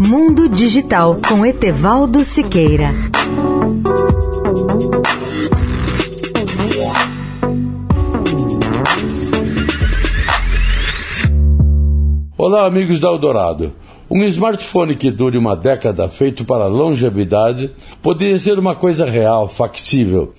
Mundo Digital com Etevaldo Siqueira. Olá, amigos da Eldorado. Um smartphone que dure uma década feito para longevidade poderia ser uma coisa real, factível.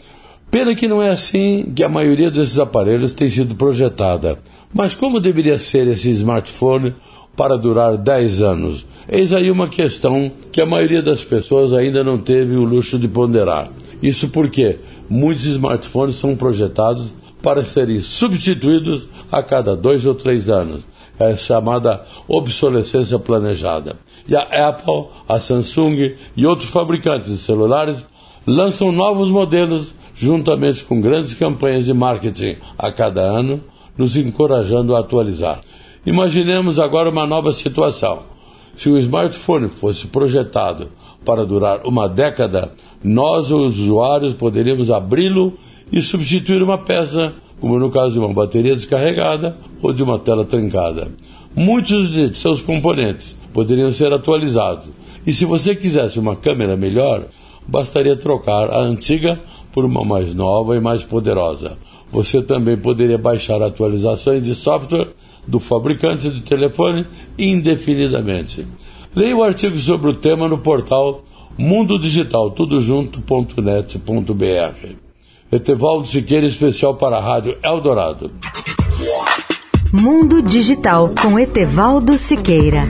Pena que não é assim que a maioria desses aparelhos tem sido projetada. Mas como deveria ser esse smartphone para durar 10 anos? Eis aí uma questão que a maioria das pessoas ainda não teve o luxo de ponderar. Isso porque muitos smartphones são projetados para serem substituídos a cada dois ou três anos é chamada obsolescência planejada. E a Apple, a Samsung e outros fabricantes de celulares lançam novos modelos juntamente com grandes campanhas de marketing a cada ano, nos encorajando a atualizar. Imaginemos agora uma nova situação. Se o smartphone fosse projetado para durar uma década, nós, os usuários, poderíamos abri-lo e substituir uma peça como no caso de uma bateria descarregada ou de uma tela trincada. Muitos de seus componentes poderiam ser atualizados, e se você quisesse uma câmera melhor, bastaria trocar a antiga por uma mais nova e mais poderosa. Você também poderia baixar atualizações de software do fabricante de telefone indefinidamente. Leia o artigo sobre o tema no portal mundodigitaltudojunto.net.br. Etevaldo Siqueira, especial para a Rádio Eldorado. Mundo Digital com Etevaldo Siqueira.